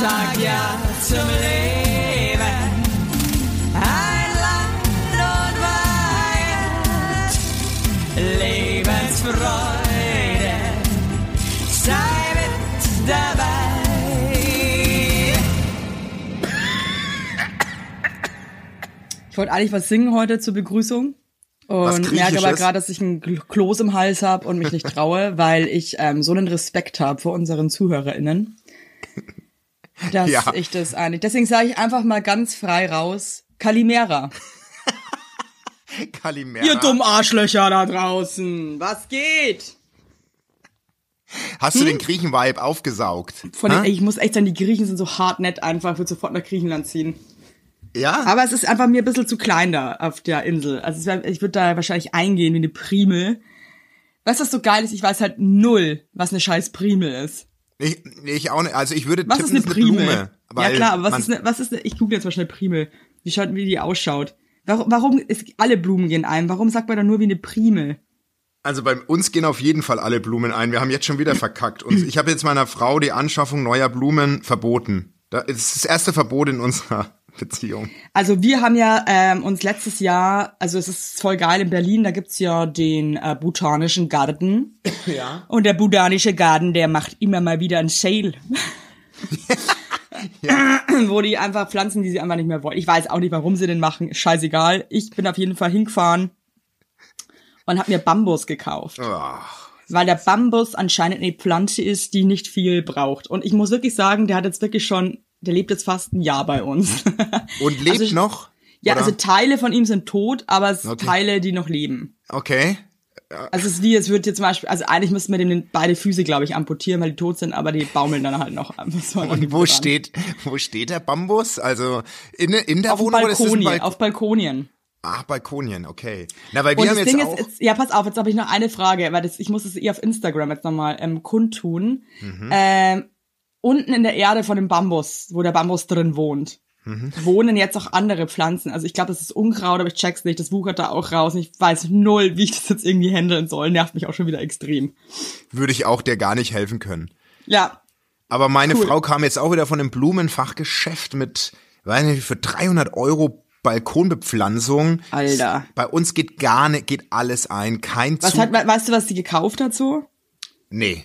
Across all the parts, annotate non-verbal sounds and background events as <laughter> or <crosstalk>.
sag ja zum Leben. Ein Land und Weihend, Lebensfreude, sei mit dabei. Ich wollte eigentlich was singen heute zur Begrüßung. Und merke aber gerade, dass ich ein Gl- Kloß im Hals habe und mich nicht traue, weil ich ähm, so einen Respekt habe vor unseren ZuhörerInnen, dass Ja. ich das eigentlich. Deswegen sage ich einfach mal ganz frei raus: Kalimera. <laughs> Kalimera. Ihr dummen Arschlöcher da draußen. Was geht? Hast du den Griechen-Vibe aufgesaugt? Hm? Von den, ich muss echt sagen, die Griechen sind so hart nett einfach. Ich würde sofort nach Griechenland ziehen. ja? Aber es ist einfach mir ein bisschen zu klein da auf der Insel. Also wär, ich würde da wahrscheinlich eingehen wie eine Primel. Weißt du, was so geil ist? Ich weiß halt null, was eine scheiß Primel ist. Ich, ich auch nicht. Also ich würde Was tippen, ist eine Primel? Blume. ja klar, aber was ist eine, was ist eine, ich google jetzt mal schnell Primel. Wie schaut, wie die ausschaut. Warum, warum ist, alle Blumen gehen ein. Warum sagt man dann nur wie eine Primel? Also bei uns gehen auf jeden Fall alle Blumen ein. Wir haben jetzt schon wieder verkackt. Und ich habe jetzt meiner Frau die Anschaffung neuer Blumen verboten. Das ist das erste Verbot in unserer Beziehung. Also wir haben ja ähm, uns letztes Jahr, also es ist voll geil in Berlin, da gibt's ja den äh, botanischen Garten. Ja. Und der botanische Garten, der macht immer mal wieder ein Sale. <laughs> <clears throat> Wo die einfach Pflanzen, die sie einfach nicht mehr wollen. Ich weiß auch nicht, warum sie den machen. Scheißegal. Ich bin auf jeden Fall hingefahren und habe mir Bambus gekauft. Ach, Weil der Bambus anscheinend eine Pflanze ist, die nicht viel braucht. Und ich muss wirklich sagen, der hat jetzt wirklich schon, der lebt jetzt fast ein Jahr bei uns. <laughs> Und lebt Also noch? ja, Oder? also Teile von ihm sind tot, aber es sind Okay. Teile, die noch leben. Okay. Also es ist wie, es wird jetzt zum Beispiel, also eigentlich müssten wir dem beide Füße, glaube ich, amputieren, weil die tot sind, aber die baumeln dann halt noch. <laughs> Und wo dran. steht, wo steht der Bambus? Also in, in der Auf Wohnung oder ist Balkonien, Balkon? auf Balkonien. Ach, Balkonien, okay. Na, weil wir Und haben das jetzt Ding auch. ist, jetzt, ja, pass auf, jetzt habe ich noch eine Frage, weil das, ich muss es eh auf Instagram jetzt nochmal ähm, kundtun. Mhm. Ähm, unten in der Erde von dem Bambus, wo der Bambus drin wohnt, Mhm. wohnen jetzt auch andere Pflanzen. Also ich glaube, das ist Unkraut, aber ich check's nicht. Das wuchert da auch raus. Und ich weiß null, wie ich das jetzt irgendwie handeln soll. Nervt mich auch schon wieder extrem. würde ich auch dir gar nicht helfen können. Ja, Aber meine Cool. Frau kam jetzt auch wieder von einem Blumenfachgeschäft mit, weiß nicht, für 300 Euro Balkonbepflanzung. Alter. Bei uns geht gar nicht, geht alles ein, kein Was Zug. hat, we- weißt du, was sie gekauft hat so? nee.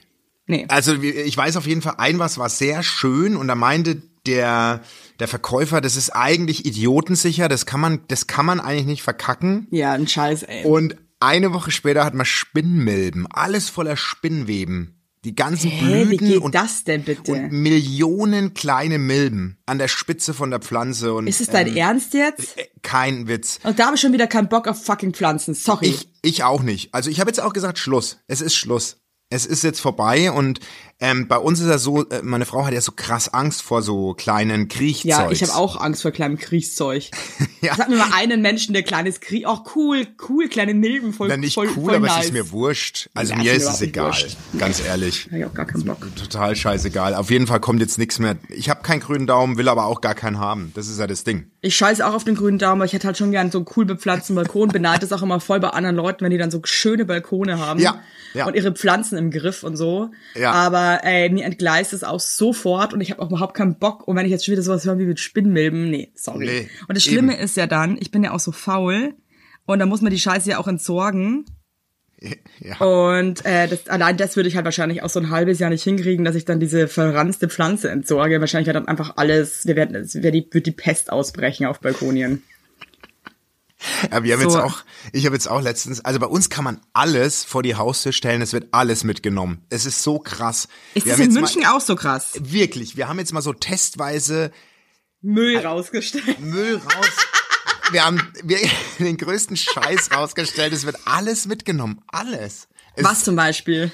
Nee. Also ich weiß auf jeden Fall, ein was war sehr schön und da meinte der der Verkäufer, das ist eigentlich idiotensicher, das kann man das kann man eigentlich nicht verkacken. Ja, ein Scheiß, ey. Und eine Woche später hat man Spinnmilben, alles voller Spinnweben. Die ganzen Hä, wie Blüten geht und, das denn bitte? und Millionen kleine Milben an der Spitze von der Pflanze und ist es dein ähm, Ernst jetzt? kein Witz. Und da habe ich schon wieder keinen Bock auf fucking Pflanzen. Sorry. Ich, ich auch nicht. Also ich habe jetzt auch gesagt, Schluss. Es ist Schluss. Es ist jetzt vorbei und ähm, bei uns ist ja so, äh, meine Frau hat ja so krass Angst vor so kleinen Kriechzeugs. ja, ich habe auch Angst vor kleinem Kriegszeug. <laughs> Ja. Sag mir mal einen Menschen, der kleines Krieg. Auch cool, cool, kleine Milben, voll, Na, nicht voll, cool, voll aber nice. es ist mir wurscht. Also Ja, mir ist es egal, wurscht. ganz ehrlich. <laughs> Hab ich auch gar keinen Bock. Total scheißegal. Auf jeden Fall kommt jetzt nichts mehr. Ich habe keinen grünen Daumen, will aber auch gar keinen haben. Das ist ja das Ding. Ich scheiße auch auf den grünen Daumen, aber ich hätte halt schon gern so einen cool bepflanzten Balkon. <laughs> Beneide es auch immer voll bei anderen Leuten, wenn die dann so schöne Balkone haben. Ja, ja. Und ihre Pflanzen im Griff und so. Ja. Aber ey, mir entgleist es auch sofort und ich habe auch überhaupt keinen Bock. Und wenn ich jetzt schon wieder sowas höre wie mit Spinnmilben, nee, sorry. Nee, und das Schlimme eben. ist ja dann, ich bin ja auch so faul und da muss man die Scheiße ja auch entsorgen. <laughs> Ja. Und äh, das, allein das würde ich halt wahrscheinlich auch so ein halbes Jahr nicht hinkriegen, dass ich dann diese verranzte Pflanze entsorge. Wahrscheinlich wird dann einfach alles, wir werden, es wird die, wird die Pest ausbrechen auf Balkonien. Ja, wir haben So. jetzt auch, ich habe jetzt auch letztens, also bei uns kann man alles vor die Haustür stellen, es wird alles mitgenommen. Es ist so krass. Ist wir das haben in München mal, auch so krass? Wirklich, wir haben jetzt mal so testweise Müll rausgestellt. Müll raus. <laughs> wir haben wir, den größten Scheiß rausgestellt. Es wird alles mitgenommen. Alles. Es, Was zum Beispiel?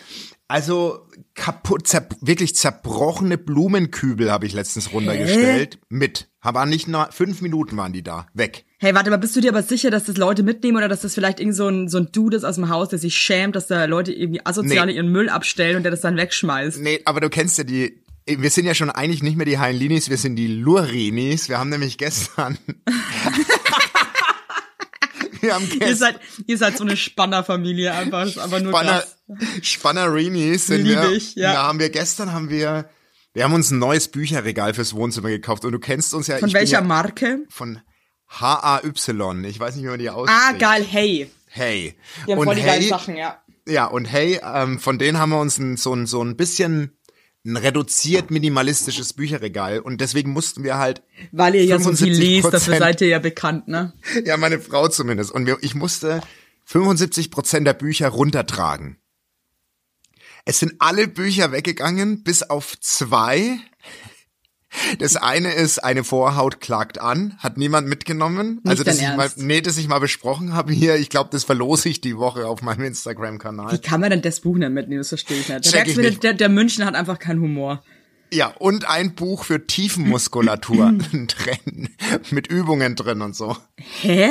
Also kaputt, zer, wirklich zerbrochene Blumenkübel habe ich letztens runtergestellt. Mit. Aber nicht nur fünf Minuten waren die da. Weg. Hey, warte mal, bist du dir aber sicher, dass das Leute mitnehmen oder dass das vielleicht irgend so ein, so ein Dude ist aus dem Haus, der sich schämt, dass da Leute irgendwie asoziale Nee. ihren Müll abstellen und der das dann wegschmeißt? Nee, aber du kennst ja die. Wir sind ja schon eigentlich nicht mehr die Heinlinis, wir sind die Lurinis. Wir haben nämlich gestern. <laughs> <laughs> wir haben Ihr gestern. seid, ihr seid so eine Spannerfamilie einfach, das einfach nur Spanner, krass. <laughs> Spannerinis sind wir. ich, ja. Da haben wir gestern haben wir Wir haben uns ein neues Bücherregal fürs Wohnzimmer gekauft und du kennst uns ja. Von welcher ja Marke? Von H-A-Y. Ich weiß nicht, wie man die ausspricht. Ah, geil, hey. Hey. Die haben und voll die geilen hey, Sachen, ja. ja, und hey, ähm, von denen haben wir uns ein, so, ein, so ein bisschen ein reduziert minimalistisches Bücherregal und deswegen mussten wir halt Weil ihr ja so viel 75%. lest, dafür seid ihr ja bekannt, ne? <laughs> ja meine Frau zumindest und wir, ich musste 75 Prozent der Bücher runtertragen. Es sind alle Bücher weggegangen, bis auf zwei. Das eine ist eine Vorhaut klagt an, hat niemand mitgenommen. also dein das ich mal, nee, das ich mal besprochen habe hier. Ich glaube, das verlose ich die Woche auf meinem Instagram-Kanal. Wie kann man denn das Buch nicht mitnehmen? Das verstehe ich nicht. Da ich nicht. der, der München hat einfach keinen Humor. Ja, und ein Buch für Tiefenmuskulatur <laughs> drin, mit Übungen drin und so. Hä?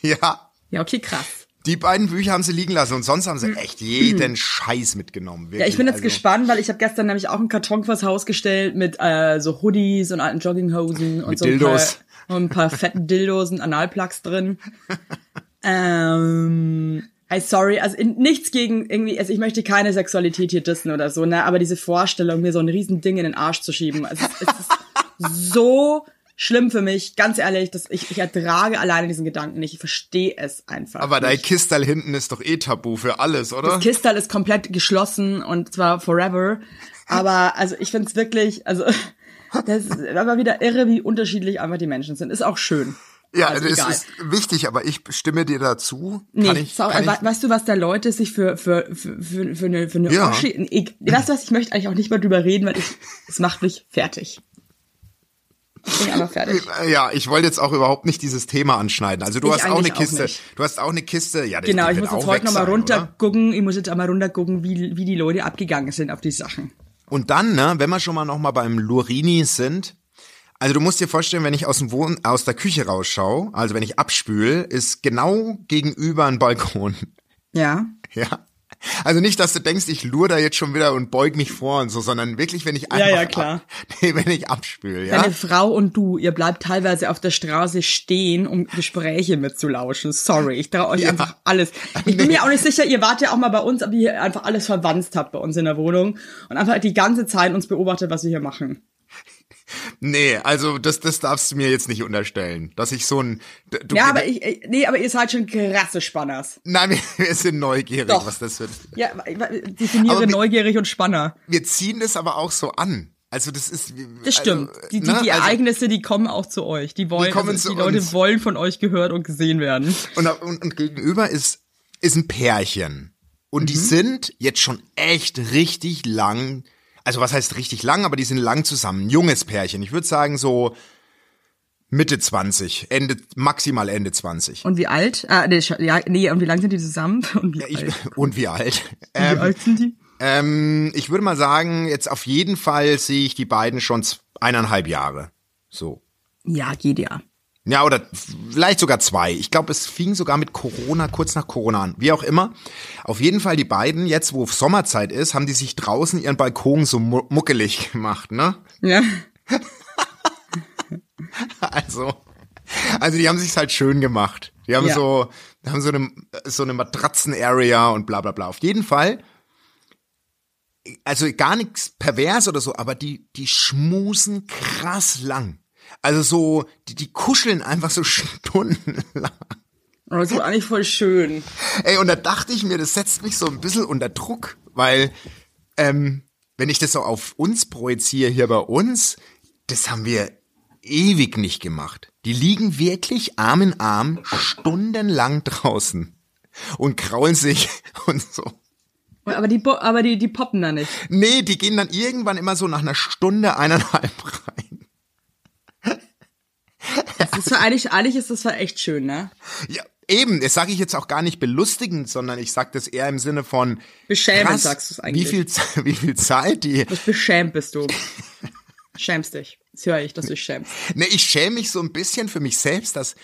Ja, Ja, okay, krass. Die beiden Bücher haben sie liegen lassen und sonst haben sie echt jeden Scheiß mitgenommen. Wirklich. Ja, ich bin jetzt Also, gespannt, weil ich habe gestern nämlich auch einen Karton vors Haus gestellt mit äh, so Hoodies und alten Jogginghosen und so ein Dildos. paar, <laughs> und ein paar fetten Dildos und Analplugs drin. <laughs> ähm, hey, sorry, also in, nichts gegen irgendwie, also ich möchte keine Sexualität hier dissen oder so, ne, aber diese Vorstellung, mir so ein riesen Ding in den Arsch zu schieben, es ist, es <laughs> ist so schlimm für mich, ganz ehrlich, dass ich, ich ertrage alleine diesen Gedanken nicht, ich verstehe es einfach. Aber dein nicht. Kistal hinten ist doch eh tabu für alles, oder? Das Kistal ist komplett geschlossen und zwar forever. Aber also ich find's wirklich, also <laughs> das ist aber wieder irre, wie unterschiedlich einfach die Menschen sind. Ist auch schön. ja, also egal. ist wichtig, aber ich stimme dir dazu. Nee, kann ich, sau- kann ich, weißt du, was da Leute sich für für für, für, für eine für eine Ja. Oschi, ich, weißt du was, ich möchte eigentlich auch nicht mal drüber reden, weil ich es macht mich fertig. Ich bin einfach fertig. ja, ich wollte jetzt auch überhaupt nicht dieses Thema anschneiden. Also du Ich hast auch eine auch Kiste. nicht. du hast auch eine Kiste. Ja, das- Genau, ich muss jetzt auch heute nochmal runtergucken, ich muss jetzt einmal runtergucken, wie, wie die Leute abgegangen sind auf die Sachen. Und dann, ne, wenn wir schon mal noch mal beim Lurini sind, also du musst dir vorstellen, wenn ich aus dem Wohn aus der Küche rausschaue, also wenn ich abspül, ist genau gegenüber ein Balkon. Ja. Ja. Also nicht, dass du denkst, ich lure da jetzt schon wieder und beug mich vor und so, sondern wirklich, wenn ich einfach ja, klar. Ab, <laughs> nee, wenn ich abspül, ja. Deine Frau und du, ihr bleibt teilweise auf der Straße stehen, um Gespräche mitzulauschen. Sorry, ich traue euch Ja. einfach alles. Ich bin mir auch nicht sicher, ihr wart ja auch mal bei uns, ob ihr hier einfach alles verwanzt habt bei uns in der Wohnung und einfach die ganze Zeit uns beobachtet, was wir hier machen. Nee, also das, das darfst du mir jetzt nicht unterstellen, dass ich so ein, du, Ja, aber ich, nee, aber ihr seid schon krasse Spanners. nein, <laughs> wir, sind neugierig, Doch. was das wird. Ja, definiere wir- neugierig und Spanner. Wir ziehen das aber auch so an. Also das ist, Das stimmt. Also, die die, ne, die also- Ereignisse, die kommen auch zu euch. Die wollen, Die also, die Leute uns. wollen von euch gehört und gesehen werden. Und, und, und gegenüber ist, ist ein Pärchen. Und Mhm. die sind jetzt schon echt richtig lang, also was heißt richtig lang, aber die sind lang zusammen. Ein junges Pärchen. Ich würde sagen so Mitte 20, Ende, maximal Ende 20. Und wie alt? Ah, nee, ja, nee, und wie lang sind die zusammen? <laughs> Und wie, Ich, alt? <laughs> und wie alt? wie Ähm, alt sind die? ähm, ich würde mal sagen, jetzt auf jeden Fall sehe ich die beiden schon eineinhalb Jahre. So. Ja, geht ja. Ja, oder vielleicht sogar zwei. Ich glaube, es fing sogar mit Corona, kurz nach Corona an. Wie auch immer. Auf jeden Fall die beiden, jetzt wo Sommerzeit ist, haben die sich draußen ihren Balkon so mu muckelig gemacht, ne? Ja. <laughs> Also, also die haben sich's halt schön gemacht. Die haben Ja. so, haben so eine, so eine Matratzen-Area und bla bla bla. Auf jeden Fall, also gar nichts pervers oder so, aber die, die schmusen krass lang. Also so, die, die kuscheln einfach so <laughs> stundenlang. Aber das ist eigentlich voll schön. Ey, und da dachte ich mir, das setzt mich so ein bisschen unter Druck, weil, ähm, wenn ich das so auf uns projiziere hier bei uns, das haben wir ewig nicht gemacht. Die liegen wirklich Arm in Arm stundenlang draußen und kraulen sich <laughs> und so. Aber die, aber die, die poppen da nicht. Nee, die gehen dann irgendwann immer so nach einer Stunde, eineinhalb rein. Das ist eigentlich, eigentlich ist das echt schön, ne? Ja, eben, das sage ich jetzt auch gar nicht belustigend, sondern ich sag das eher im Sinne von Beschämend krass, sagst du's eigentlich. Wie viel, <laughs> wie viel Zeit die Beschämt bist du. <laughs> Schämst dich. Das höre ich, dass du dich schämst. Ne, ich schäme mich so ein bisschen für mich selbst, dass,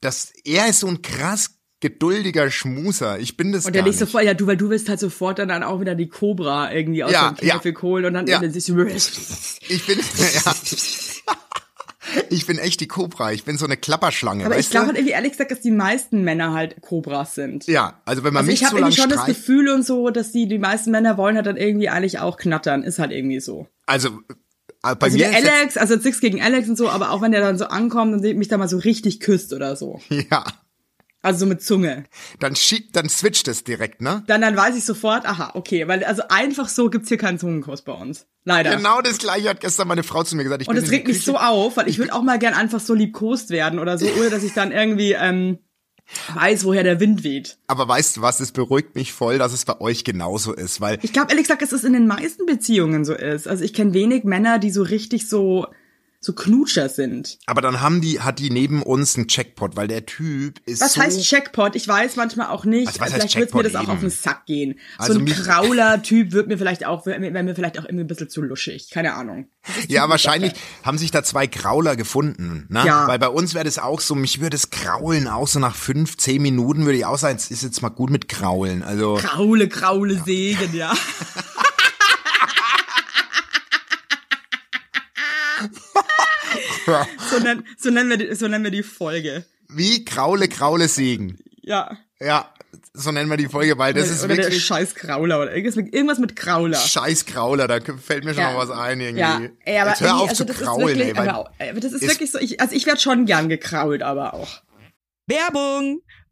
dass er ist so ein krass geduldiger Schmuser. Ich bin das Und der nicht. sofort, ja, du, weil du willst halt sofort dann, dann auch wieder die Cobra irgendwie aus Ja, dem Käfig holen und dann, ja. dann siehst du, <laughs> Ich bin, ja. Ich bin echt die Cobra. Ich bin so eine Klapperschlange. aber ich glaube halt irgendwie ehrlich gesagt, dass die meisten Männer halt Cobras sind. Ja, also wenn man Also mich ich habe zu lang irgendwie schon das Gefühl und so, dass die, die meisten Männer wollen halt dann irgendwie eigentlich auch knattern. Ist halt irgendwie so. Also äh, bei Also mir Alex, also jetzt nichts gegen Alex und so, aber auch wenn der dann so ankommt und mich da mal so richtig küsst oder so. <laughs> ja, Also so mit Zunge. dann schiebt, dann switcht es direkt, ne? Dann, dann weiß ich sofort, aha, okay, weil also einfach so gibt's hier keinen Zungenkuss bei uns. Leider. Genau das gleiche hat gestern meine Frau zu mir gesagt. Ich Und das regt mich so auf, weil ich würde auch mal gern einfach so liebkost werden oder so, ohne dass ich dann irgendwie ähm, weiß, woher der Wind weht. Aber weißt du was, es beruhigt mich voll, dass es bei euch genauso ist, weil Ich glaube ehrlich gesagt, dass es in den meisten Beziehungen so ist. Also ich kenne wenig Männer, die so richtig so so Knutscher sind. aber dann haben die hat die neben uns einen Checkpot, weil der Typ ist Was so heißt Checkpot? Ich weiß manchmal auch nicht. Also was vielleicht wird mir das auch auf eben? den Sack gehen. Also so ein Krauler-Typ wird mir vielleicht auch, wäre mir vielleicht auch irgendwie ein bisschen zu luschig. Keine Ahnung. Ja, wahrscheinlich haben sich da zwei Grauler gefunden, ne? Ja. Weil bei uns wäre das auch so, mich würde es kraulen auch so nach fünf, zehn Minuten würde ich auch sagen, es ist jetzt mal gut mit Kraulen. Also Kraule, Kraule, Segen, ja. <laughs> so, nennen, so, nennen wir die, so nennen wir die Folge. wie Kraule, Kraule Segen. Ja. Ja, so nennen wir die Folge, weil das oder ist oder der wirklich scheiß Krauler oder irgendwas mit, irgendwas mit Krauler. scheiß Krauler, da fällt mir schon Ja. mal was ein irgendwie. Ja, ey, aber Jetzt hör auf also zu das kraulen, ist wirklich, ey, weil aber, aber das ist, ist- wirklich so, ich, also ich werde schon gern gekrault, aber auch. Werbung!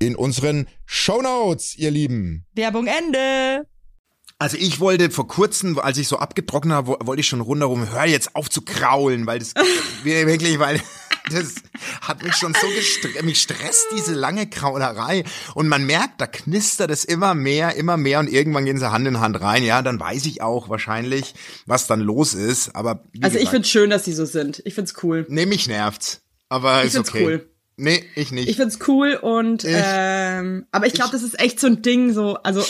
in unseren Shownotes, ihr Lieben. Werbung Ende. Also ich wollte vor kurzem, als ich so abgetrocknet habe, wo- wollte ich schon rundherum, hör jetzt auf zu kraulen, weil das <laughs> wirklich, weil das hat mich schon so gestresst, mich stresst diese lange Kraulerei und man merkt, da knistert es immer mehr, immer mehr und irgendwann gehen sie Hand in Hand rein. Ja, dann weiß ich auch wahrscheinlich, was dann los ist, aber Also ich gesagt, find's schön, dass die so sind. Ich find's cool. nee, mich nervt's, aber ist find's okay. cool. Nee, ich nicht. Ich find's cool und ähm, aber ich glaube, das ist echt so ein Ding, so also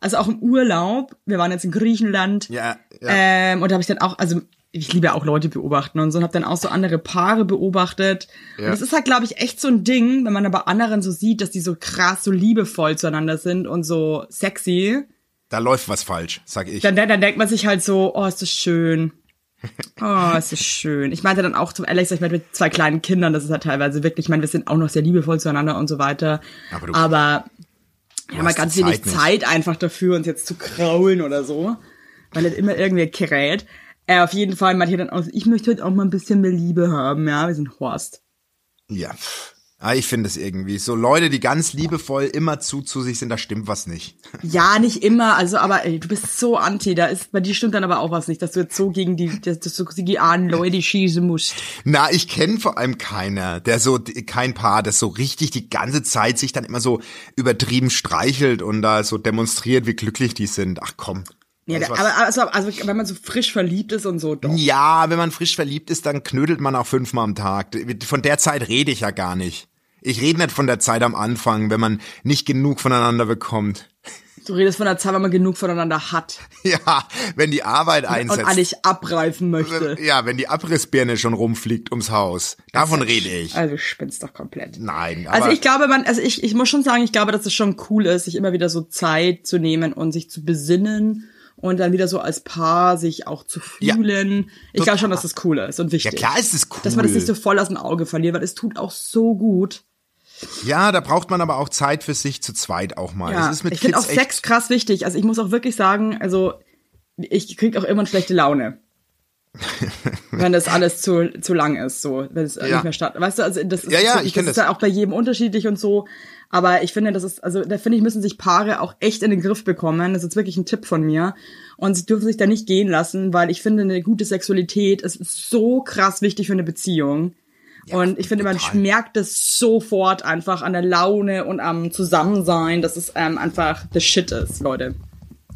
also auch im Urlaub. Wir waren jetzt in Griechenland. ja, ja. Ähm, und da habe ich dann auch, also ich liebe ja auch Leute beobachten und so und habe dann auch so andere Paare beobachtet. Ja. Und das ist halt, glaube ich, echt so ein Ding, wenn man aber anderen so sieht, dass die so krass, so liebevoll zueinander sind und so sexy, da läuft was falsch, sag ich. dann, dann denkt man sich halt so, oh, ist das schön. Oh, ist das schön. Ich meinte dann auch zum Alex, ich meinte mit zwei kleinen Kindern, das ist halt teilweise wirklich, ich meine, wir sind auch noch sehr liebevoll zueinander und so weiter. Aber du- aber wir haben halt ganz wenig Zeit nicht. Zeit einfach dafür, uns jetzt zu kraulen oder so. Weil halt immer irgendwer kräht. Äh, auf jeden Fall meinte ich dann auch, ich möchte heute auch mal ein bisschen mehr Liebe haben, ja, wir sind Horst. Ja. Ah, ich finde es irgendwie. So Leute, die ganz liebevoll immer zu zu sich sind, da stimmt was nicht. Ja, nicht immer, also aber ey, du bist so anti, da ist, bei dir stimmt dann aber auch was nicht, dass du jetzt so gegen die, dass du so gegen die armen Leute schießen musst. Na, ich kenne vor allem keiner, der so, kein Paar, das so richtig die ganze Zeit sich dann immer so übertrieben streichelt und da so demonstriert, wie glücklich die sind. Ach komm. Ja, was? aber also, also wenn man so frisch verliebt ist und so, doch. ja, wenn man frisch verliebt ist, dann knödelt man auch fünfmal am Tag. Von der Zeit rede ich ja gar nicht. Ich rede nicht von der Zeit am Anfang, wenn man nicht genug voneinander bekommt. Du redest von der Zeit, wenn man genug voneinander hat <laughs> Ja, wenn die Arbeit und einsetzt. eigentlich abreifen möchte. Ja, wenn die Abrissbirne schon rumfliegt ums Haus. Davon rede ich. Also du spinnst doch komplett. Nein, aber Also ich glaube, man, also ich, ich muss schon sagen, ich glaube, dass es schon cool ist, sich immer wieder so Zeit zu nehmen und sich zu besinnen und dann wieder so als Paar sich auch zu Ja. fühlen. ich glaube schon, dass das cool ist und ja wichtig. klar ist es cool. Dass man das nicht so voll aus dem Auge verliert, weil es tut auch so gut. Ja, da braucht man aber auch Zeit für sich zu zweit auch mal. Ja, es ist mit ich finde auch Sex krass wichtig. Also ich muss auch wirklich sagen, also ich krieg auch immer schlechte Laune. <laughs> wenn das alles zu, zu lang ist, so, wenn es Ja. nicht mehr statt. Weißt du, also das ist, Ja, ja, so, ich das ist das. ja auch bei jedem unterschiedlich und so. Aber ich finde, das ist, also da finde ich, müssen sich Paare auch echt in den Griff bekommen. Das ist wirklich ein Tipp von mir. Und sie dürfen sich da nicht gehen lassen, weil ich finde, eine gute Sexualität ist so krass wichtig für eine Beziehung. Und ich finde, man merkt es sofort einfach an der Laune und am Zusammensein, dass es ähm, einfach the shit ist, Leute.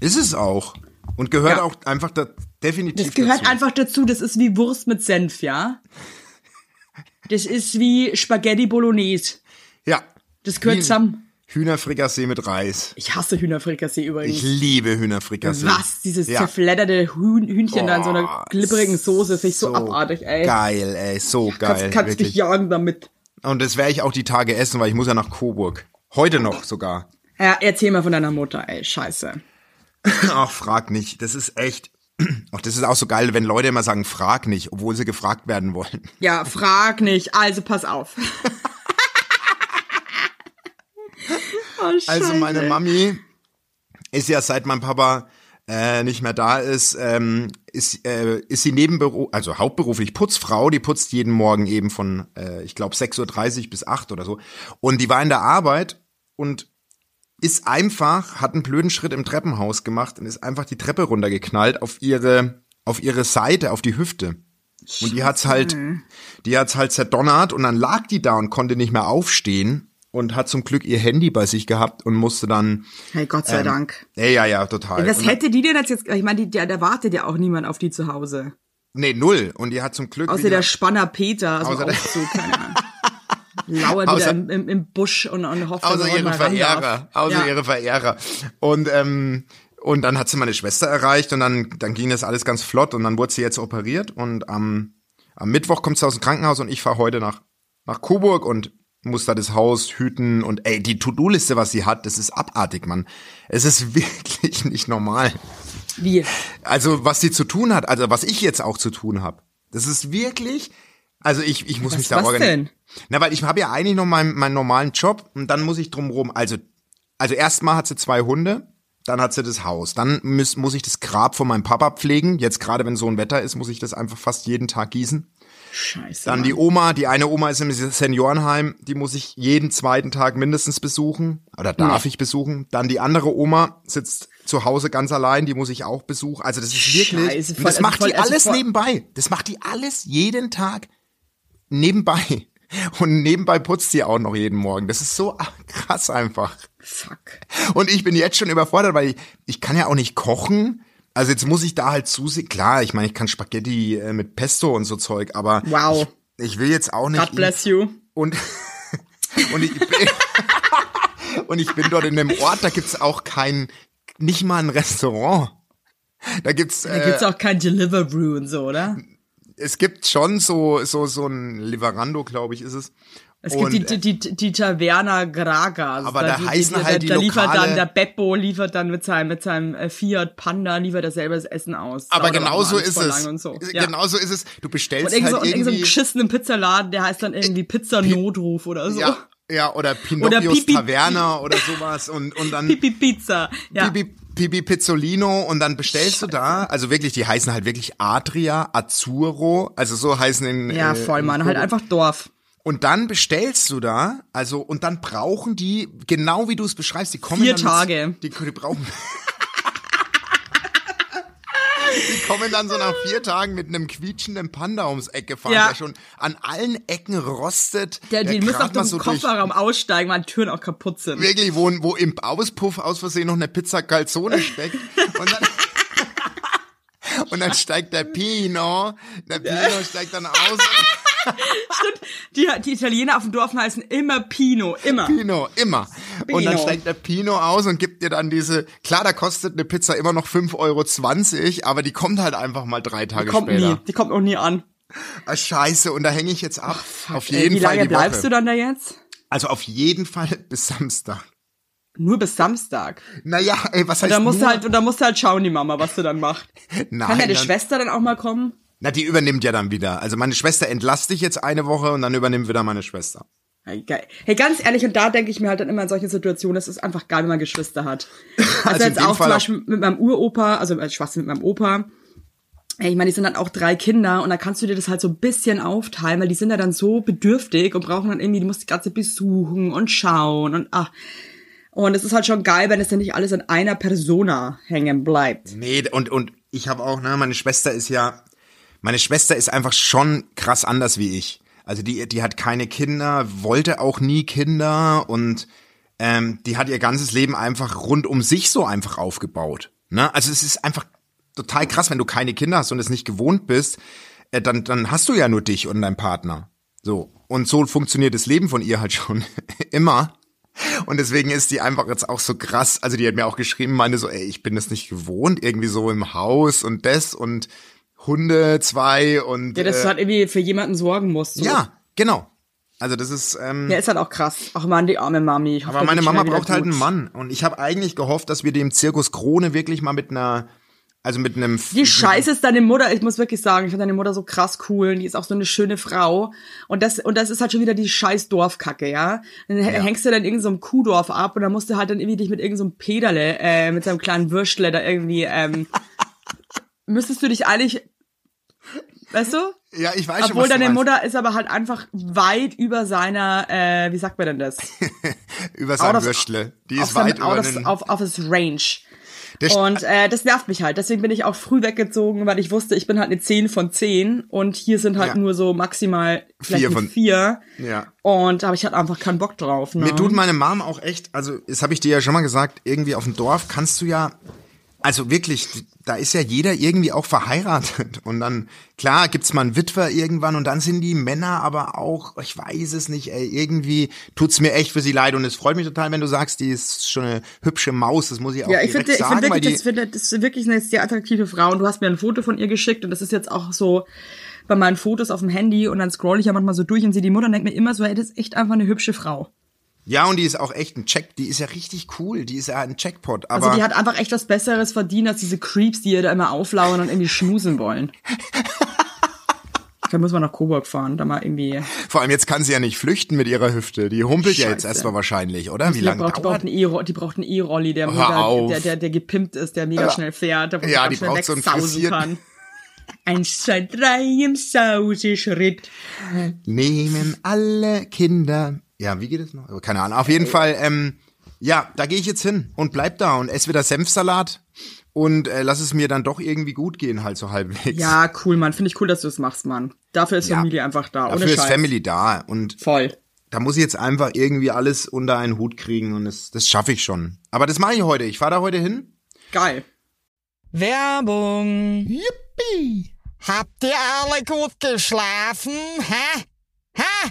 Ist es auch. Und gehört Ja. auch einfach da, definitiv Das gehört dazu. einfach dazu. Das ist wie Wurst mit Senf, ja? <laughs> Das ist wie Spaghetti Bolognese. Ja. Das gehört Wie zusammen. Hühnerfrikassee mit Reis. Ich hasse Hühnerfrikassee übrigens. Ich liebe Hühnerfrikassee. Was? Dieses Ja. zerfledderte Hühn Hühnchen da in so einer glibberigen Soße. Finde ich so, abartig, ey. Geil, ey, so geil. Kannst, kannst wirklich. mich jagen damit. Und das werde ich auch die Tage essen, weil ich muss ja nach Coburg. Heute noch sogar. Ja, erzähl mal von deiner Mutter, ey. Scheiße. <laughs> Ach, frag nicht. Das ist echt. <clears throat> Ach, das ist auch so geil, wenn Leute immer sagen, frag nicht, obwohl sie gefragt werden wollen. Ja, frag nicht. Also pass auf. <laughs> oh, Also meine. Mami ist ja seit mein Papa äh, nicht mehr da ist, ähm, ist, äh, ist sie nebenberuf, also hauptberuflich Putzfrau, die putzt jeden Morgen eben von, äh, ich glaube, 6.30 Uhr bis 8 oder so. Und die war in der Arbeit und ist einfach, hat einen blöden Schritt im Treppenhaus gemacht und ist einfach die Treppe runtergeknallt auf ihre, auf ihre Seite, auf die Hüfte. Und die hat's halt, die hat's halt zerdonnert und dann lag die da und konnte nicht mehr aufstehen und hat zum Glück ihr Handy bei sich gehabt und musste dann, Hey, Gott sei ähm, Dank. ja, ja, ja, total. Was Und- hätte die denn jetzt, ich meine, die, da, da wartet ja auch niemand auf die zu Hause. Nee, null. Und die hat zum Glück Außer wieder, der Spanner Peter, so Außer der- Aufzug, keine Ahnung. <laughs> Lauert wieder Außer- im, im, im Busch und, und hofft, dass außer er ihre. Verehrer, außer ja. ihre Verehrer. Und ähm, und dann hat sie meine Schwester erreicht und dann dann ging das alles ganz flott und dann wurde sie jetzt operiert und am am Mittwoch kommt sie aus dem Krankenhaus und ich fahre heute nach nach Coburg und muss da das Haus hüten und ey, die To-Do-Liste, was sie hat, das ist abartig, Mann. Es ist <laughs> wirklich nicht normal. Wie? Also, was sie zu tun hat, also was ich jetzt auch zu tun habe. Das ist wirklich, also ich, ich muss Was- mich da organisieren. Na, weil ich habe ja eigentlich noch meinen, meinen normalen Job und dann muss ich drumrum, also, also erstmal hat sie zwei Hunde, dann hat sie das Haus, dann muss, muss ich das Grab von meinem Papa pflegen. Jetzt gerade, wenn so ein Wetter ist, muss ich das einfach fast jeden Tag gießen. Scheiße. Dann die Oma, die eine Oma ist im Seniorenheim, die muss ich jeden zweiten Tag mindestens besuchen oder darf ich besuchen. Dann die andere Oma sitzt zu Hause ganz allein, die muss ich auch besuchen. Also das ist wirklich, Scheiße, voll- das macht voll- die also alles voll- nebenbei. Das macht die alles jeden Tag nebenbei. <laughs> Und nebenbei putzt sie auch noch jeden Morgen. Das ist so krass einfach. Fuck. Und ich bin jetzt schon überfordert, weil ich, ich kann ja auch nicht kochen. Also jetzt muss ich da halt zusehen. Klar, ich meine, ich kann Spaghetti äh, mit Pesto und so Zeug, aber Wow. ich, ich will jetzt auch nicht. God bless you. Und, <laughs> und, ich, bin, <laughs> und ich bin dort in einem Ort, da gibt's auch kein, nicht mal ein Restaurant. Da gibt's, Da äh, gibt's auch kein Deliveroo und so, oder? es gibt schon so, so, so ein Liverando, glaube ich, ist es. Es Und, gibt die, die, die, die Taverna Graga. Also Aber da die, heißen halt die da, da liefert Lokale- dann der Beppo, liefert dann mit seinem, mit seinem äh, Fiat Panda, liefert er selber das Essen aus. Aber genauso ist es. Und so. Ja. Genauso ist es. Du Und bestellst so, halt und irgend so einen irgendwie. geschissenen Pizzaladen, der heißt dann irgendwie Pizza Notruf oder so. ja, ja, oder Pinocchios Pipi- Taverna oder sowas und, und dann Pipi Pizza. Ja. Pipi, Pipi Pizzolino und dann bestellst du da, also wirklich, die heißen halt wirklich Adria, Azzurro, also so heißen in ja, äh, voll, in Mann. Halt einfach Dorf. Und dann bestellst du da, also und dann brauchen die, genau wie du es beschreibst, die kommen Vier dann Tage. Mit, die, die brauchen. <laughs> die kommen dann so nach vier Tagen mit einem quietschenden Panda ums Eck gefahren, Ja. der schon an allen Ecken rostet. Der, grad auch mal durch den Kofferraum aussteigen, weil Türen auch kaputt sind. wirklich, wo, wo im Auspuff aus Versehen noch eine Pizza Calzone steckt. Und dann, <laughs> und dann steigt der Pino, der Pino steigt dann aus. Stimmt. Die, die Italiener auf dem Dorf heißen immer Pino, immer. Pino, immer. Und dann Pino. steigt der Pino aus und gibt dir dann diese, klar, da kostet eine Pizza immer noch 5,20 Euro, aber die kommt halt einfach mal drei Tage Kommt später. nie. Die kommt auch nie an. Ah, scheiße, und da hänge ich jetzt ab. auf Ey, jeden wie Fall lange die bleibst Woche. du dann da jetzt? Also auf jeden Fall <laughs> bis Samstag. Nur bis Samstag. Naja, ey, was Und heißt dann musst du nur? halt, und dann musst du halt schauen, die Mama, was du dann machst. <laughs> Nein, Kann deine dann- Schwester dann auch mal kommen? Na, die übernimmt ja dann wieder. Also meine Schwester entlasst dich jetzt eine Woche und dann übernimmt wieder meine Schwester. Hey, geil. Hey, ganz ehrlich, und da denke ich mir halt dann immer in solchen Situationen, es ist einfach geil, wenn man Geschwister hat. <laughs> Also, Also in jetzt auch Fall zum Beispiel mit meinem Uropa, also äh, Schwachsinn mit meinem Opa. Ey, ich meine, die sind dann auch drei Kinder und da kannst du dir das halt so ein bisschen aufteilen, weil die sind ja dann so bedürftig und brauchen dann irgendwie, die musst die ganze besuchen und schauen und ach. Und es ist halt schon geil, wenn es dann nicht alles an einer Persona hängen bleibt. Nee, und, und ich habe auch, ne, meine Schwester ist ja, meine Schwester ist einfach schon krass anders wie ich. Also die, die hat keine Kinder, wollte auch nie Kinder und ähm, die hat ihr ganzes Leben einfach rund um sich so einfach aufgebaut. Ne? Also es ist einfach total krass, wenn du keine Kinder hast und es nicht gewohnt bist, äh, dann, dann hast du ja nur dich und deinen Partner. So. Und so funktioniert das Leben von ihr halt schon <laughs> immer. Und deswegen ist die einfach jetzt auch so krass. Also die hat mir auch geschrieben, meine so, ey, ich bin das nicht gewohnt, irgendwie so im Haus und das und Hunde zwei und Ja, dass äh, du halt irgendwie für jemanden sorgen musst. So. ja, genau. Also das ist ähm, Ja, ist halt auch krass. Ach man, die arme Mami. Ich hoffe, aber meine Mama braucht halt einen Mann und ich habe eigentlich gehofft, dass wir dem Zirkus Krone wirklich mal mit einer also mit einem Die Scheiße ist deine Mutter, ich muss wirklich sagen, ich finde deine Mutter so krass cool und die ist auch so eine schöne Frau. Und das, und das ist halt schon wieder die scheiß Dorfkacke, ja. Dann h- hängst du dann in irgendeinem so Kuhdorf ab und dann musst du halt dann irgendwie dich mit irgendeinem so Pederle, äh, mit seinem kleinen Würstle da irgendwie, ähm, <laughs> müsstest du dich eigentlich, weißt du? Ja, ich weiß schon, Obwohl du deine. Mutter ist aber halt einfach weit über seiner, äh, wie sagt man denn das? <laughs> über sein Würstle. Die ist weit über of, auf, auf his range. St- Und äh, das nervt mich halt. Deswegen bin ich auch früh weggezogen, weil ich wusste, ich bin halt eine 10 von 10 und hier sind halt Ja. nur so maximal vielleicht Vier von- 4. Ja. Und da habe ich halt einfach keinen Bock drauf. Ne? Mir tut meine Mom auch echt, also das habe ich dir ja schon mal gesagt, irgendwie auf dem Dorf kannst du ja, also wirklich, da ist ja jeder irgendwie auch verheiratet. Und dann, klar gibt's mal einen Witwer irgendwann und dann sind die Männer aber auch, ich weiß es nicht, ey, irgendwie tut's mir echt für sie leid. Und es freut mich total, wenn du sagst, die ist schon eine hübsche Maus, das muss ich auch ja, ich direkt finde, ich sagen, finde weil wirklich, die, das, finde, das ist wirklich eine sehr attraktive Frau. Und du hast mir ein Foto von ihr geschickt und das ist jetzt auch so bei meinen Fotos auf dem Handy und dann scroll ich ja manchmal so durch und sehe die Mutter und denke mir immer so, ey, das ist echt einfach eine hübsche Frau. Ja und die ist auch echt ein Check, die ist ja richtig cool, die ist ja ein Checkpot, aber Also die hat einfach echt was Besseres verdient als diese Creeps, die ihr da immer auflauern und irgendwie schmusen wollen. Da muss man nach Coburg fahren, da mal irgendwie. vor allem jetzt kann sie ja nicht flüchten mit ihrer Hüfte, die humpelt ja jetzt Scheiße. erstmal wahrscheinlich, oder? Wie Die lange braucht, die braucht dauert einen E-Ro- die braucht einen E-Rolli, der mega, der, der, der gepimpt ist, der mega schnell fährt, der Ja, die schnell braucht so einen frisierten- kann. Eins, zwei, drei im Sauseschritt. Nehmen alle Kinder. Ja, wie geht es noch? Keine Ahnung. Auf jeden Fall, ähm, ja, da gehe ich jetzt hin und bleib da und esse wieder Senfsalat und äh, lass es mir dann doch irgendwie gut gehen, halt so halbwegs. Ja, cool, Mann. Finde ich cool, dass du es machst, Mann. Dafür ist Ja. Familie einfach da. Dafür ohne ist. Family da und Voll. da muss ich jetzt einfach irgendwie alles unter einen Hut kriegen und das, das schaffe ich schon. Aber das mache ich heute. Ich fahre da heute hin. Geil. Werbung. Yippie! Habt ihr alle gut geschlafen? Hä? Hä?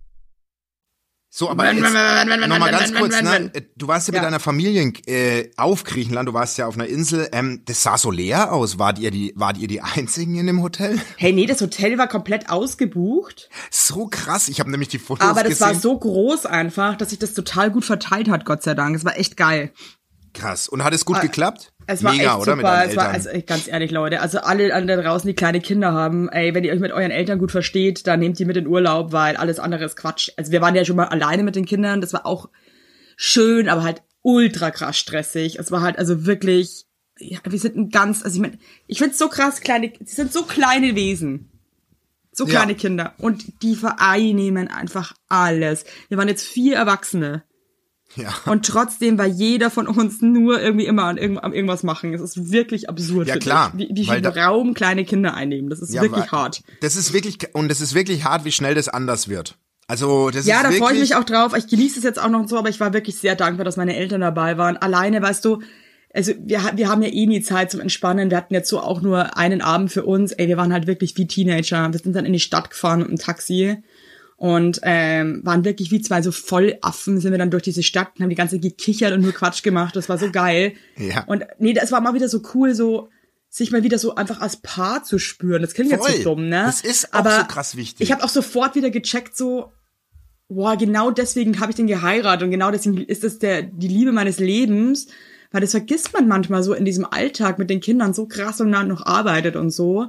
So, aber jetzt nochmal ganz kurz, ne? Du warst ja, mit deiner Familie äh, auf Griechenland, du warst ja auf einer Insel. Ähm, das sah so leer aus. Wart ihr die, wart ihr die einzigen in dem Hotel? Hey, nee, das Hotel war komplett ausgebucht. So krass. Ich habe nämlich die Fotos Aber das gesehen. war so groß einfach, dass sich das total gut verteilt hat, Gott sei Dank. Es war echt geil. Krass. Und hat es gut geklappt? Es war Mega, echt oder? super. Es war, also, ganz ehrlich, Leute, also alle an da draußen, die kleine Kinder haben, ey, wenn ihr euch mit euren Eltern gut versteht, dann nehmt die mit in Urlaub, weil alles andere ist Quatsch. Also wir waren ja schon mal alleine mit den Kindern, das war auch schön, aber halt ultra krass stressig. Es war halt also wirklich, ja, wir sind ein ganz, also ich meine, ich find's so krass, kleine, sie sind so kleine Wesen. So Ja. kleine Kinder. Und die vereinnehmen einfach alles. Wir waren jetzt vier Erwachsene. Ja. Und trotzdem war jeder von uns nur irgendwie immer an, irgendwas machen. Es ist wirklich absurd. Ja, klar. Wie, wie viel da- Raum kleine Kinder einnehmen. Das ist Ja, wirklich hart. Das ist wirklich, und das ist wirklich hart, wie schnell das anders wird. Also, das Ja, ist da freue ich mich auch drauf. Ich genieße es jetzt auch noch so, aber ich war wirklich sehr dankbar, dass meine Eltern dabei waren. Alleine, weißt du, also wir, wir haben ja eh nie Zeit zum Entspannen. Wir hatten jetzt so auch nur einen Abend für uns. Ey, wir waren halt wirklich wie Teenager. Wir sind dann in die Stadt gefahren mit dem Taxi und ähm, waren wirklich wie zwei so Vollaffen, sind wir dann durch diese Stadt und haben die ganze Zeit gekichert und nur Quatsch gemacht. Das war so geil. Ja. Und nee, das war mal wieder so cool, so sich mal wieder so einfach als Paar zu spüren. Das klingt jetzt Voll. so dumm, ne? Das ist auch Aber so krass wichtig. Ich habe auch sofort wieder gecheckt, so boah, genau deswegen habe ich den geheiratet und genau deswegen ist das der die Liebe meines Lebens, weil das vergisst man manchmal so in diesem Alltag mit den Kindern so krass und dann noch arbeitet und so.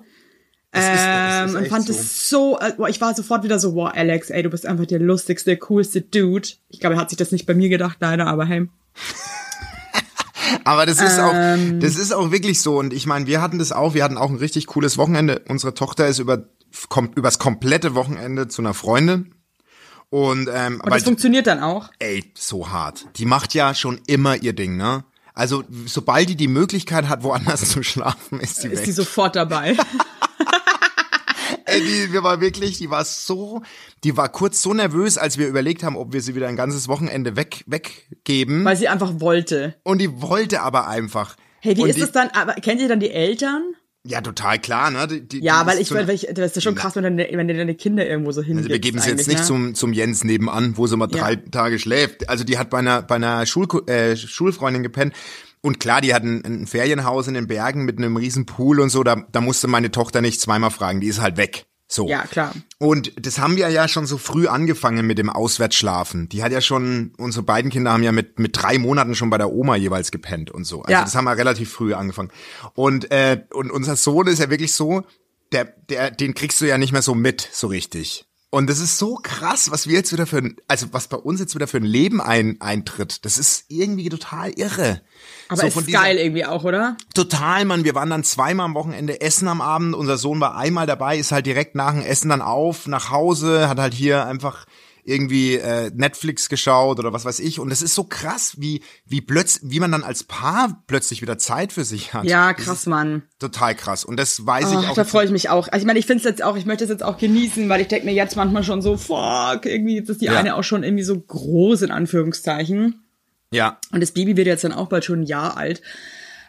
Das ist- das ist Ähm, und fand so. es so, äh, ich war sofort wieder so, wow, Alex, ey, du bist einfach der lustigste, coolste Dude. Ich glaube, er hat sich das nicht bei mir gedacht, leider, aber hey. <laughs> Aber das ist Ähm. auch, das ist auch wirklich so. Und ich meine, wir hatten das auch, wir hatten auch ein richtig cooles Wochenende. Unsere Tochter ist über, kommt übers komplette Wochenende zu einer Freundin. Und, ähm, Und das funktioniert dann auch. ey, so hart. Die macht ja schon immer ihr Ding, ne? Also, sobald die die Möglichkeit hat, woanders zu schlafen, ist sie Ist weg. die sofort dabei. <laughs> Ey, die, wir war wirklich, die war so, die war kurz so nervös, als wir überlegt haben, ob wir sie wieder ein ganzes Wochenende weg, weggeben. weil sie einfach wollte. Und die wollte aber einfach. Hey, wie und ist die, das dann? Aber kennt ihr dann die Eltern? Ja, total klar, ne? Die, die, Ja, weil ich, zu- weil ich, das ist ja schon krass, wenn, deine, wenn deine Kinder irgendwo so hingibst. Also wir geben sie jetzt nicht ne? zum, zum Jens nebenan, wo sie mal drei Ja. Tage schläft. Also die hat bei einer, bei einer Schul äh, Schulfreundin gepennt. Und klar, die hat ein, ein Ferienhaus in den Bergen mit einem riesen Pool und so. Da, da musste meine Tochter nicht zweimal fragen. Die ist halt weg. So. Ja, klar. Und das haben wir ja schon so früh angefangen mit dem Auswärtsschlafen. Die hat ja schon, unsere beiden Kinder haben ja mit, mit drei Monaten schon bei der Oma jeweils gepennt und so. Also Ja. das haben wir relativ früh angefangen. Und, äh, und unser Sohn ist ja wirklich so, der, der, den kriegst du ja nicht mehr so mit, so richtig. Und das ist so krass, was wir jetzt wieder für ein, also was bei uns jetzt wieder für ein Leben ein, eintritt. Das ist irgendwie total irre. Aber so ist dieser- geil irgendwie auch, oder? Total, Mann. Wir waren dann zweimal am Wochenende essen am Abend. Unser Sohn war einmal dabei, ist halt direkt nach dem Essen dann auf, nach Hause, hat halt hier einfach irgendwie äh, Netflix geschaut oder was weiß ich. Und das ist so krass, wie, wie plötzlich, wie man dann als Paar plötzlich wieder Zeit für sich hat. Ja, krass, Mann. Total krass. Und das weiß ich Ach, auch. da freue ich mich auch. Also ich meine, ich finde es jetzt auch, ich möchte es jetzt auch genießen, weil ich denke mir jetzt manchmal schon so, fuck, irgendwie jetzt ist die Ja. eine auch schon irgendwie so groß in Anführungszeichen. ja, Und das Baby wird jetzt dann auch bald schon ein Jahr alt.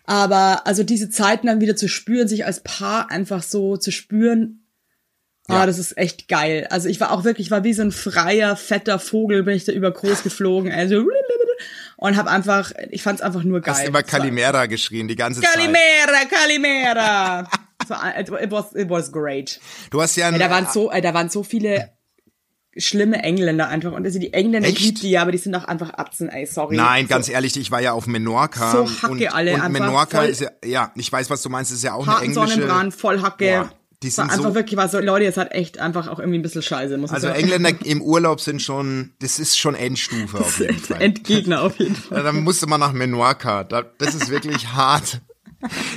Aber also diese Zeiten dann wieder zu spüren, sich als Paar einfach so zu spüren, Ja. ah, das ist echt geil. Also ich war auch wirklich, ich war wie so ein freier, fetter Vogel, bin ich da über groß geflogen. Also und habe einfach, ich fand es einfach nur geil. hast immer Kalimera geschrien die ganze Zeit. Kalimera, Kalimera. <laughs> so, it, was, it was great. Du hast ja, ein, Ja, da waren so, da waren so viele schlimme Engländer einfach. Und also die Engländer Echt? lieb die ja, aber die sind auch einfach Atzen, ey, sorry. Nein, so. ganz ehrlich, ich war ja auf Menorca. So Hacke und, alle, und einfach Menorca ist ja, ja, ich weiß, was du meinst, ist ja auch eine englische. Sonnenbrand, voll Hacke. Boah, die war sind einfach so- wirklich was so, Leute, es hat echt einfach auch irgendwie ein bisschen scheiße, muss Also. Engländer <laughs> im Urlaub sind schon, das ist schon Endstufe auf jeden Fall. Endgegner auf jeden Fall. Ja, dann musste man nach Menorca. Da, das ist wirklich hart.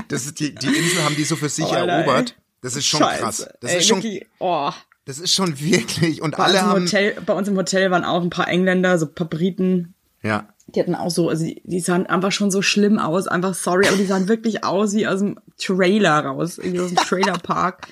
Das ist die, die Insel haben die so für sich Oh, erobert. ey. Das ist schon Scheiße. krass. Das ey, ist schon, wirklich, oh. das ist schon wirklich. Und Bei, alle uns im haben, Hotel, bei uns im Hotel waren auch ein paar Engländer, so ein paar Briten. ja. Die hatten auch so, also die, die sahen einfach schon so schlimm aus, einfach sorry, aber die sahen wirklich aus wie aus dem Trailer raus, irgendwie aus dem Trailerpark.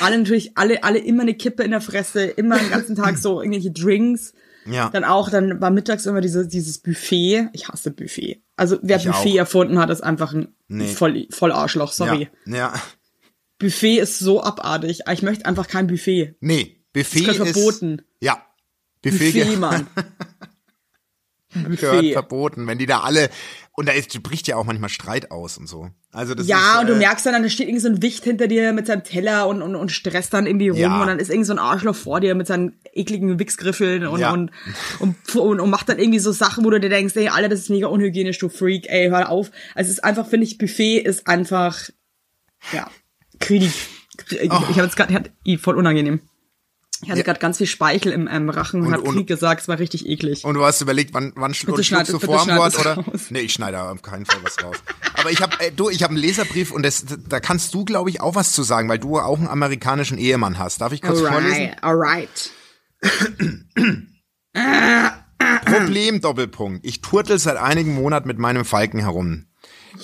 Alle natürlich, alle, alle immer eine Kippe in der Fresse, immer den ganzen Tag so irgendwelche Drinks. Ja. Dann auch, dann war mittags immer diese, dieses Buffet. Ich hasse Buffet. Also wer Ich Buffet auch. erfunden hat, ist einfach ein Nee. voll, voll Arschloch, sorry. Ja. ja. Buffet ist so abartig. Ich möchte einfach kein Buffet. Nee, Buffet Ist ist, verboten. Ja. Buffet, Buffet, Mann. <laughs> gehört verboten, wenn die da alle und da ist, bricht ja auch manchmal Streit aus und so. Also das Ja, ist, und du äh, merkst dann, da steht irgend so ein Wicht hinter dir mit seinem Teller und, und, und stresst dann irgendwie rum Ja. und dann ist irgend so ein Arschloch vor dir mit seinen ekligen Wichsgriffeln und, Ja. und, und, und, und macht dann irgendwie so Sachen, wo du dir denkst, ey, Alter, das ist mega unhygienisch, du Freak, ey, hör auf. Also es ist einfach, finde ich, Buffet ist einfach, ja, Krieg. Ich, ich habe jetzt gerade, voll unangenehm. Ich hatte gerade ganz viel Speichel im ähm, Rachen und, Und- hab und- Krieg gesagt, es war richtig eklig. Und du hast überlegt, wann, wann schluckst du vor schneid Wort oder? raus. Nee, ich schneide auf keinen Fall was raus. Aber ich habe, äh, du, ich habe einen Leserbrief und das, da kannst du, glaube ich, auch was zu sagen, weil du auch einen amerikanischen Ehemann hast. Darf ich kurz vorlesen? alright. Problem Doppelpunkt. Ich turtel seit einigen Monaten mit meinem Falken herum.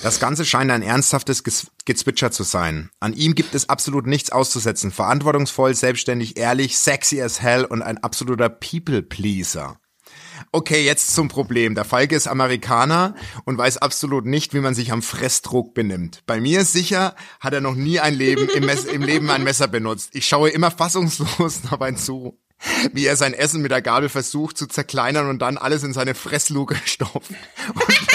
Das Ganze scheint ein ernsthaftes Gezwitscher zu sein. An ihm gibt es absolut nichts auszusetzen. Verantwortungsvoll, selbstständig, ehrlich, sexy as hell und ein absoluter People-Pleaser. Okay, jetzt zum Problem. Der Falke ist Amerikaner und weiß absolut nicht, wie man sich am Fressdruck benimmt. Bei mir sicher, hat er noch nie ein Leben im, Mess im Leben ein Messer benutzt. Ich schaue immer fassungslos <laughs> dabei zu, wie er sein Essen mit der Gabel versucht zu zerkleinern und dann alles in seine Fressluke <laughs> stopft. Und,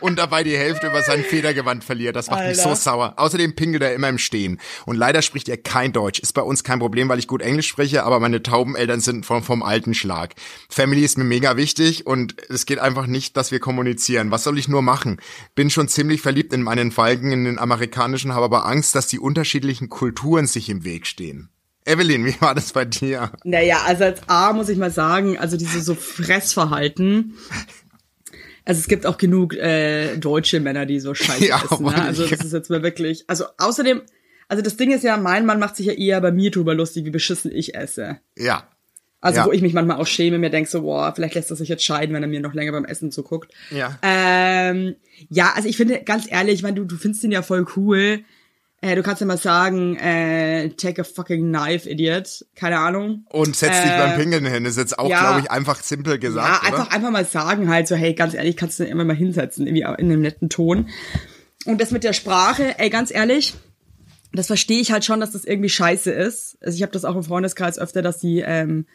und dabei die Hälfte über sein Federgewand verliert. Das macht mich so Alter. sauer. Außerdem pinkelt er immer im Stehen. Und leider spricht er kein Deutsch. Ist bei uns kein Problem, weil ich gut Englisch spreche, aber meine Taubeneltern sind vom, vom alten Schlag. Family ist mir mega wichtig und es geht einfach nicht, dass wir kommunizieren. Was soll ich nur machen? Bin schon ziemlich verliebt in meinen Falken, in den amerikanischen, habe aber Angst, dass die unterschiedlichen Kulturen sich im Weg stehen. Evelyn, wie war das bei dir? Naja, also als A muss ich mal sagen, also diese so Fressverhalten. Also es gibt auch genug äh, deutsche Männer, die so scheiße Ja, essen. Ne? Also das ist jetzt mal wirklich. Also außerdem, also das Ding ist ja, mein Mann macht sich ja eher bei mir drüber lustig, wie beschissen ich esse. Ja. Also Ja. wo ich mich manchmal auch schäme, mir denke so, boah, vielleicht lässt er sich jetzt scheiden, wenn er mir noch länger beim Essen zuguckt. Ja. Ähm, ja, also ich finde, ganz ehrlich, ich meine, du, du findest ihn ja voll cool. Äh, du kannst ja mal sagen, äh, take a fucking knife, idiot. Keine Ahnung. Und setz dich Äh, beim Pingeln hin. Ist jetzt auch, ja. glaube ich, einfach simpel Ja, gesagt, einfach, oder? einfach mal sagen halt so, hey, ganz ehrlich, kannst du immer mal hinsetzen, irgendwie in einem netten Ton. Und das mit der Sprache, ey, ganz ehrlich, das verstehe ich halt schon, dass das irgendwie scheiße ist. Also ich habe das auch im Freundeskreis öfter, dass die ähm,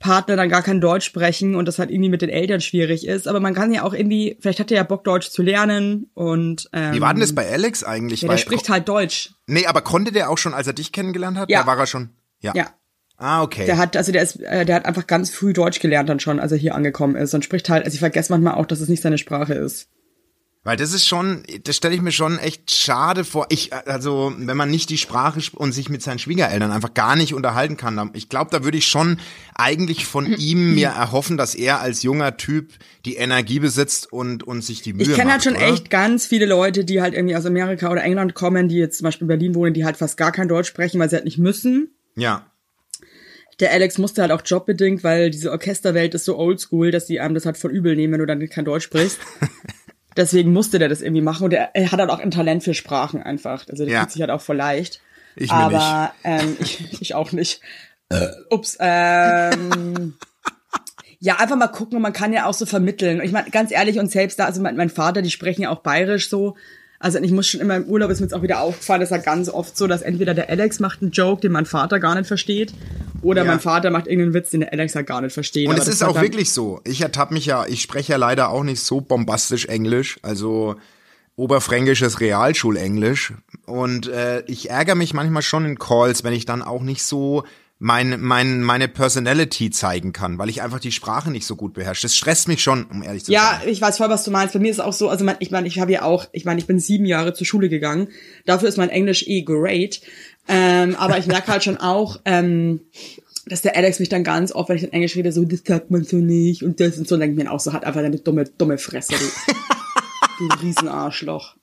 Partner dann gar kein Deutsch sprechen und das halt irgendwie mit den Eltern schwierig ist. Aber man kann ja auch irgendwie, vielleicht hat er ja Bock, Deutsch zu lernen und ähm, Wie war denn das bei Alex eigentlich? ja, Weil- der spricht halt Deutsch. Nee, aber konnte der auch schon, als er dich kennengelernt hat? Ja. Da war er schon. Ja. Ja. Ah, okay. Der hat, also der ist, äh, der hat einfach ganz früh Deutsch gelernt dann schon, als er hier angekommen ist und spricht halt, also ich vergesse manchmal auch, dass es nicht seine Sprache ist. Weil das ist schon, das stelle ich mir schon echt schade vor. Ich, also, wenn man nicht die Sprache sp- und sich mit seinen Schwiegereltern einfach gar nicht unterhalten kann, ich glaube, da würde ich schon eigentlich von <clears throat> ihm mir erhoffen, dass er als junger Typ die Energie besitzt und, und sich die Mühe Ich kenne halt macht, schon oder? echt ganz viele Leute, die halt irgendwie aus Amerika oder England kommen, die jetzt zum Beispiel in Berlin wohnen, die halt fast gar kein Deutsch sprechen, weil sie halt nicht müssen. Ja. Der Alex musste halt auch jobbedingt, weil diese Orchesterwelt ist so oldschool, dass die einem das halt voll übel nehmen, wenn du dann kein Deutsch sprichst. <laughs> Deswegen musste der das irgendwie machen und er, er hat halt auch ein Talent für Sprachen einfach. Also der Ja. fühlt sich halt auch voll leicht. Ich Aber ähm, ich, <laughs> ich auch nicht. Ups. Ähm, ja, einfach mal gucken und man kann ja auch so vermitteln. Ich meine, ganz ehrlich und selbst da, also mein, mein Vater, die sprechen ja auch bayerisch so. Also ich muss schon immer im Urlaub, ist mir jetzt auch wieder aufgefallen, das ist ja ganz oft so, dass entweder der Alex macht einen Joke, den mein Vater gar nicht versteht, oder Ja. mein Vater macht irgendeinen Witz, den der Alex halt gar nicht versteht. Und es ist auch wirklich so. Ich ertappe mich ja, ich spreche ja leider auch nicht so bombastisch Englisch, also oberfränkisches Realschulenglisch. Und äh, ich ärgere mich manchmal schon in Calls, wenn ich dann auch nicht so mein, mein, meine Personality zeigen kann, weil ich einfach die Sprache nicht so gut beherrsche. Das stresst mich schon, um ehrlich zu Ja, sein. ich weiß voll, was du meinst. Bei mir ist es auch so, also mein, ich meine, ich habe ja auch, ich meine, ich bin sieben Jahre zur Schule gegangen. Dafür ist mein Englisch eh great. Ähm, aber ich merke halt schon auch, ähm, dass der Alex mich dann ganz oft, wenn ich in Englisch rede, so, das sagt man so nicht und das und so, denke ich mir auch so, hat einfach deine dumme, dumme Fresse, du, du Riesenarschloch.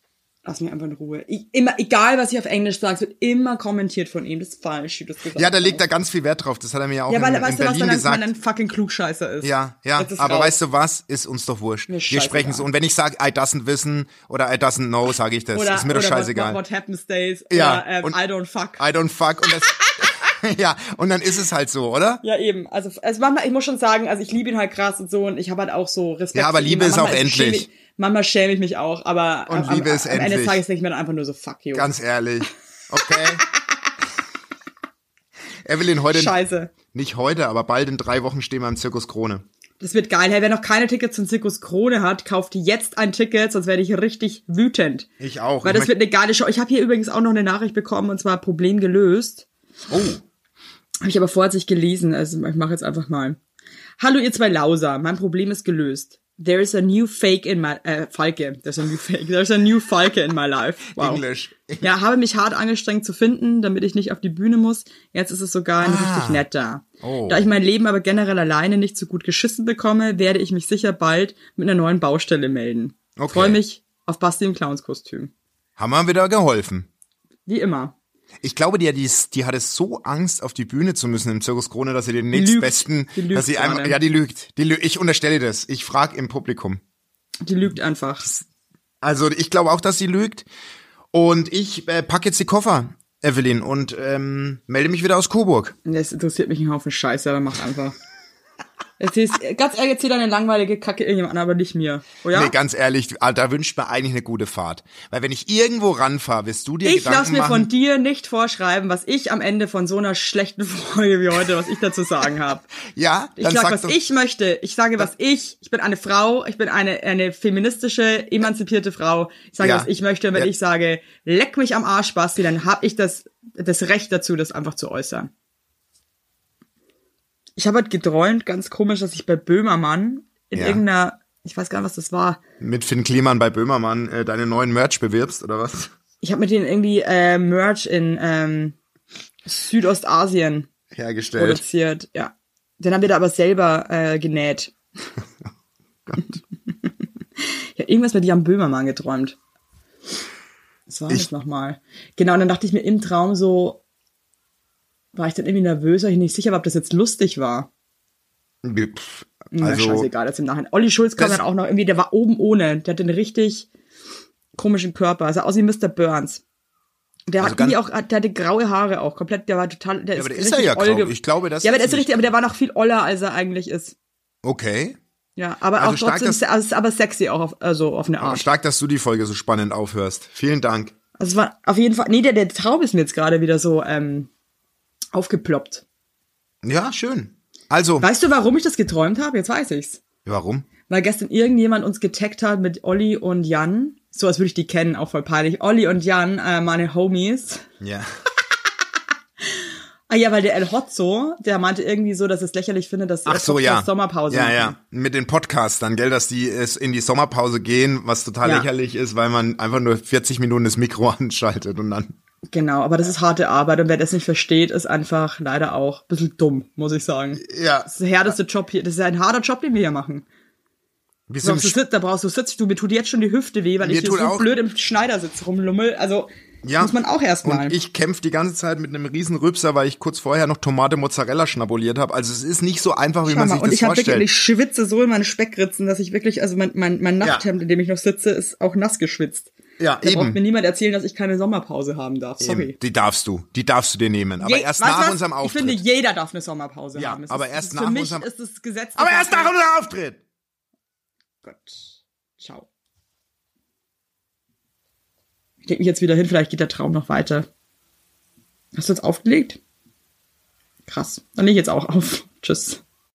Lass mich einfach in Ruhe. Ich, immer, egal was ich auf Englisch sage, wird immer kommentiert von ihm. Das ist falsch, wie du das gesagt Ja, da legt er ganz viel Wert drauf. Das hat er mir ja auch Ja, weil, in, in weißt du was, Berlin er- gesagt. ein fucking Klugscheißer ist. Ja, ja, aber raus. weißt du was? Ist uns doch wurscht. Mir Wir sprechen so. Und wenn ich sage, I doesn't wissen oder I doesn't know, sage ich das. Oder, ist mir doch scheißegal. What, what happens stays. Ja, Oder, ähm, und- I don't fuck. I don't fuck. Und das, <laughs> ja, und dann ist es halt so, oder? Ja, eben. Also, also manchmal, ich muss schon sagen, also ich liebe ihn halt krass und so und ich habe halt auch so Respekt. Ja, aber. Liebe ist auch endlich. Manchmal schäme ich mich auch, aber Und am, Liebe am, ist am Ende des. Tages denke ich mir dann einfach nur so, fuck you. Ganz ehrlich. Okay. <laughs> Evelyn, heute, Scheiße. Nicht heute, aber bald in drei Wochen stehen wir im Zirkus Krone. Das wird geil. Hey, wer noch keine Tickets zum Zirkus Krone hat, kauft jetzt ein Ticket, sonst werde ich richtig wütend. Ich auch. Weil Ich das wird eine geile Show. Ich habe hier übrigens auch noch eine Nachricht bekommen und zwar Problem gelöst. oh, Habe ich aber vorher nicht gelesen, also ich mache jetzt einfach mal. Hallo ihr zwei Lauser, mein Problem ist gelöst. There is a new fake in my äh, Falke. There's a new fake. There's a new Falke in my life. Wow. Englisch. Ja, habe mich hart angestrengt zu finden, damit ich nicht auf die Bühne muss. Jetzt ist es sogar ein Ah. richtig netter. Oh. Da ich mein Leben aber generell alleine nicht so gut geschissen bekomme, werde ich mich sicher bald mit einer neuen Baustelle melden. Okay. Freue mich auf Basti im Clownskostüm. Haben wir wieder geholfen. Wie immer. Ich glaube, die, die, die hatte so Angst, auf die Bühne zu müssen im Zirkus Krone, dass sie den nächstbesten, lügt dass sie gerade. ja, die lügt. Die. Ich unterstelle das. Ich frage im Publikum. Die lügt einfach. Also ich glaube auch, dass sie lügt. Und ich äh, packe jetzt die Koffer, Evelyn, und ähm, melde mich wieder aus Coburg. Das interessiert mich ein Haufen Scheiße, aber mach einfach. Erzähl's, ganz ehrlich, erzähl deine langweilige Kacke irgendjemand an, aber nicht mir. Oh ja? Nee, ganz ehrlich, da wünscht mir eigentlich eine gute Fahrt. Weil wenn ich irgendwo ranfahre, wirst du dir ich Gedanken lass mir machen. von dir nicht vorschreiben, was ich am Ende von so einer schlechten <laughs> Folge wie heute, was ich dazu sagen habe. ja, Ich sag was doch, ich möchte. Ich sage, was ich. Ich bin eine Frau. Ich bin eine, eine feministische, emanzipierte Frau. Ich sage, Ja. was ich möchte. Und wenn Ja. ich sage, leck mich am Arsch, Basti, dann habe ich das, das Recht dazu, das einfach zu äußern. Ich habe halt geträumt, ganz komisch, dass ich bei Böhmermann in Ja. irgendeiner, ich weiß gar nicht, was das war. mit Finn Kliman bei Böhmermann äh, deine neuen Merch bewirbst, oder was? Ich habe mit denen irgendwie äh, Merch in ähm, Südostasien Hergestellt. produziert. Ja. Den haben wir da aber selber äh, genäht. <laughs> <laughs> ja, irgendwas mit Jan Böhmermann geträumt. Was war Ich- das nochmal? Genau, und dann dachte ich mir im Traum so, war ich dann irgendwie nervös, weil ich nicht sicher war, ob das jetzt lustig war. Pff, Na, Also, scheißegal, jetzt im Nachhinein. Olli Schulz kam Das- dann auch noch irgendwie, der war oben ohne. Der hat einen richtig komischen Körper. Also aus wie Mr. Burns. Der Also hat irgendwie auch, der hatte graue Haare auch komplett, der war total, der Ja, ist aber der ist richtig ja grau. Ich glaube, das Ja, aber ist der ist richtig, aber der war noch viel oller, als er eigentlich ist. okay. Ja, aber Also auch stark, trotzdem, dass- also, aber sexy auch auf, also auf eine Art. Stark, dass du die Folge so spannend aufhörst. Vielen Dank. Also es war auf jeden Fall, nee, der, der Traum ist mir jetzt gerade wieder so ähm, aufgeploppt. Ja, schön. Also, Weißt du, warum ich das geträumt habe? Jetzt weiß ich's. warum? Weil gestern irgendjemand uns getaggt hat mit Olli und Jan. So als würde ich die kennen, auch voll peinlich. Olli und Jan, äh, meine Homies. Ja. Ah ja, weil der El Hotzo, der meinte irgendwie so, dass es lächerlich findet, dass Ach so, ja. Sommerpause Ja, machen. ja. Mit den Podcastern, gell, dass die es in die Sommerpause gehen, was total Ja. lächerlich ist, weil man einfach nur 40 Minuten das Mikro <laughs> anschaltet und dann. Genau, aber das ist harte Arbeit und wer das nicht versteht, ist einfach leider auch ein bisschen dumm, muss ich sagen. Ja. Das ist der härteste Job hier. Das ist ein harter Job, den wir hier machen. Wir Da brauchst du, sind, Sitz, da brauchst du Sitz. Du, mir tut jetzt schon die Hüfte weh, weil Mir ich hier so auch- blöd im Schneidersitz rumlummel. Also ja. muss man auch erstmal. Und ich kämpfe die ganze Zeit mit einem riesen Rübser, weil ich kurz vorher noch Tomate Mozzarella schnabuliert habe. Also es ist nicht so einfach, wie Schau man mal, sich und das ich habe wirklich, vorstellt. ich schwitze so in meine Speckritzen, dass ich wirklich, also mein, mein, mein Nachthemd, in dem ich noch sitze, ist auch nass geschwitzt. Ja, Da braucht eben. mir niemand erzählen, dass ich keine Sommerpause haben darf. Sorry. Eben. Die darfst du. Die darfst du dir nehmen. Aber Je- erst nach was? unserem Auftritt. Ich finde, jeder darf eine Sommerpause Ja, haben. Es aber ist, erst nach unserem- ist das Gesetz. aber erst nach unserem Auftritt. Gott. Ciao. Ich leg mich jetzt wieder hin, vielleicht geht der Traum noch weiter. Hast du jetzt aufgelegt? Krass. Dann leg ich jetzt auch auf. Tschüss.